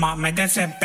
me desespera.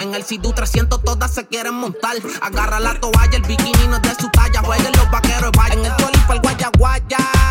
En el Sidu 300 todas se quieren montar. Agarra la toalla, el bikini no es de su talla. Jueguen los vaqueros, vayan en el para el guaya guaya.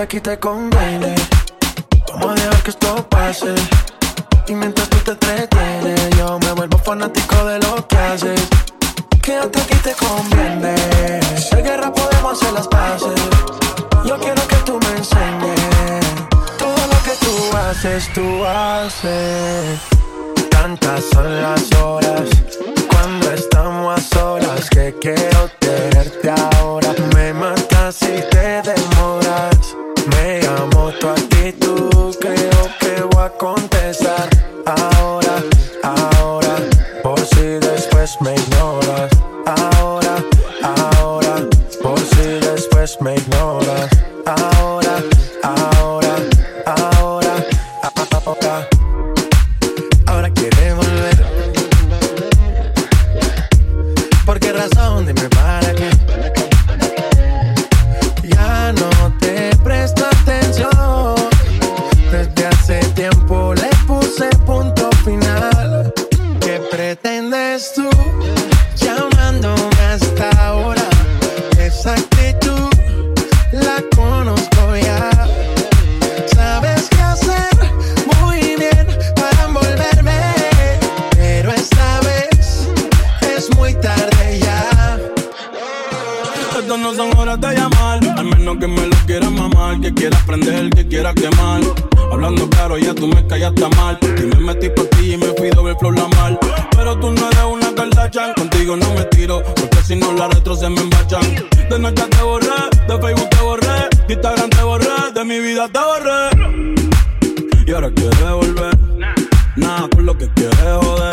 hasta aquí te conviene. Vamos a dejar que esto pase. Y mientras tú te entretienes, yo me vuelvo fanático de lo que haces. Que hasta aquí te conviene. Si hay guerra, podemos hacer las paces. Yo quiero que tú me enseñes todo lo que tú haces, tú haces. Tantas son las Nada por lo que quieres joder.